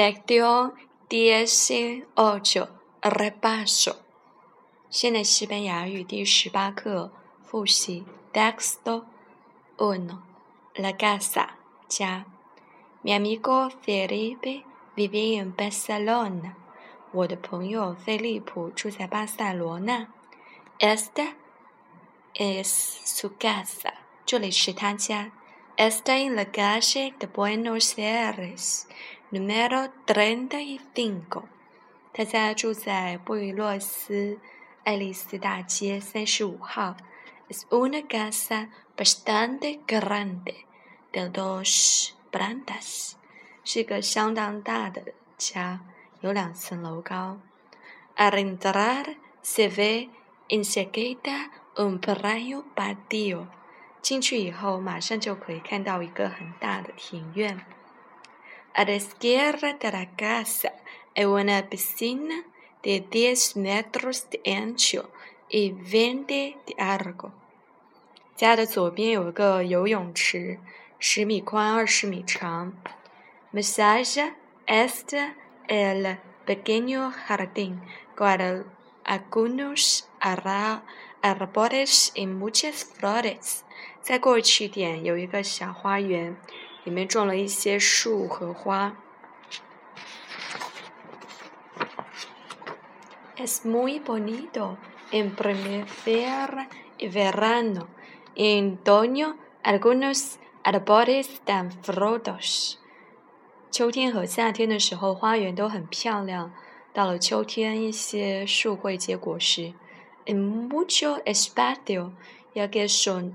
Lección D C 二九十八首。现在西班牙语第十八课复习。d e x t m o uno. La casa. 家。Mi amigo Felipe vive en Barcelona。我的朋友菲利普住在巴塞罗那。Esta es su casa。这里是他家。Esta en la calle de Buenos Aires。n u me r o prenda, n i n g n o 他家住在布宜诺斯爱丽丝大街三十五号。Es una casa bastante grande, de dos plantas。是个相当大的家，有两层楼高。Al entrar se ve inseguida un pequeño patio。进去以后，马上就可以看到一个很大的庭院。A la izquierda de la casa hay una piscina de 10 metros de ancho y 20 de largo. 家的左边有个游泳池，十米宽，二十米长。Massage este el pequeño jardín con algunos árboles y muchas flores. 里面种了一些树和花。Es muy bonito en primavera y verano, en otoño algunos árboles dan frutos。秋天和夏天的时候，花园都很漂亮。到了秋天，一些树会结果实。En mucho espacio, hay que son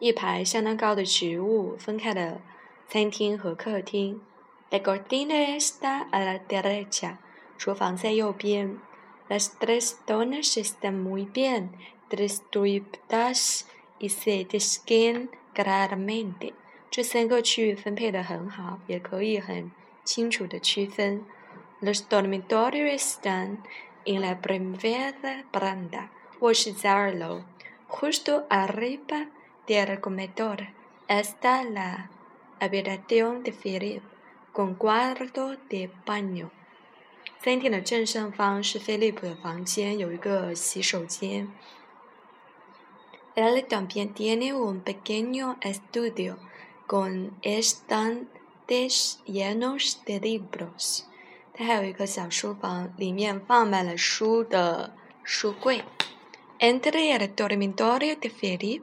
一排相当高的植物，分开的餐厅和客厅。La cocina está a la derecha。厨房在右边。Las tres toner están muy bien distribuidas y se desquen claramente。这三个区域分配的很好，也可以很清楚的区分。Los dormitorios están en la primera planta. 卧室在二楼。Justo arriba del comedor está la habitación de Philip con cuarto de Él también tiene un pequeño estudio con estantes llenos de libros. libros。他还有一个小书房，里面放满了书的书柜。Entre el dormitorio de Philip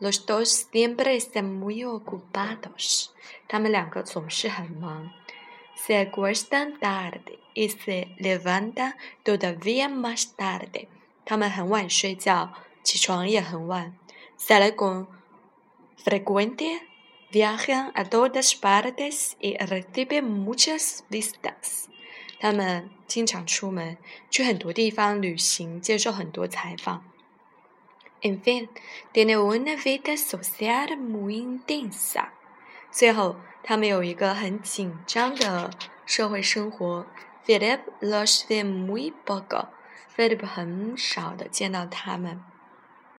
Los dos siempre están muy ocupados. Se acuestan tarde y se levantan todavía más tarde. tarde。他们很晚睡觉，起床也很晚。Salen con frecuente, viajan a todas partes y reciben muchas visitas。他们经常出门，去很多地方旅行，接受很多采访。En fin, tienen una vida social muy densa。最后，他们有一个很紧张的社会生活。p h i l i p los ve muy poco。费利佩很少的见到他们。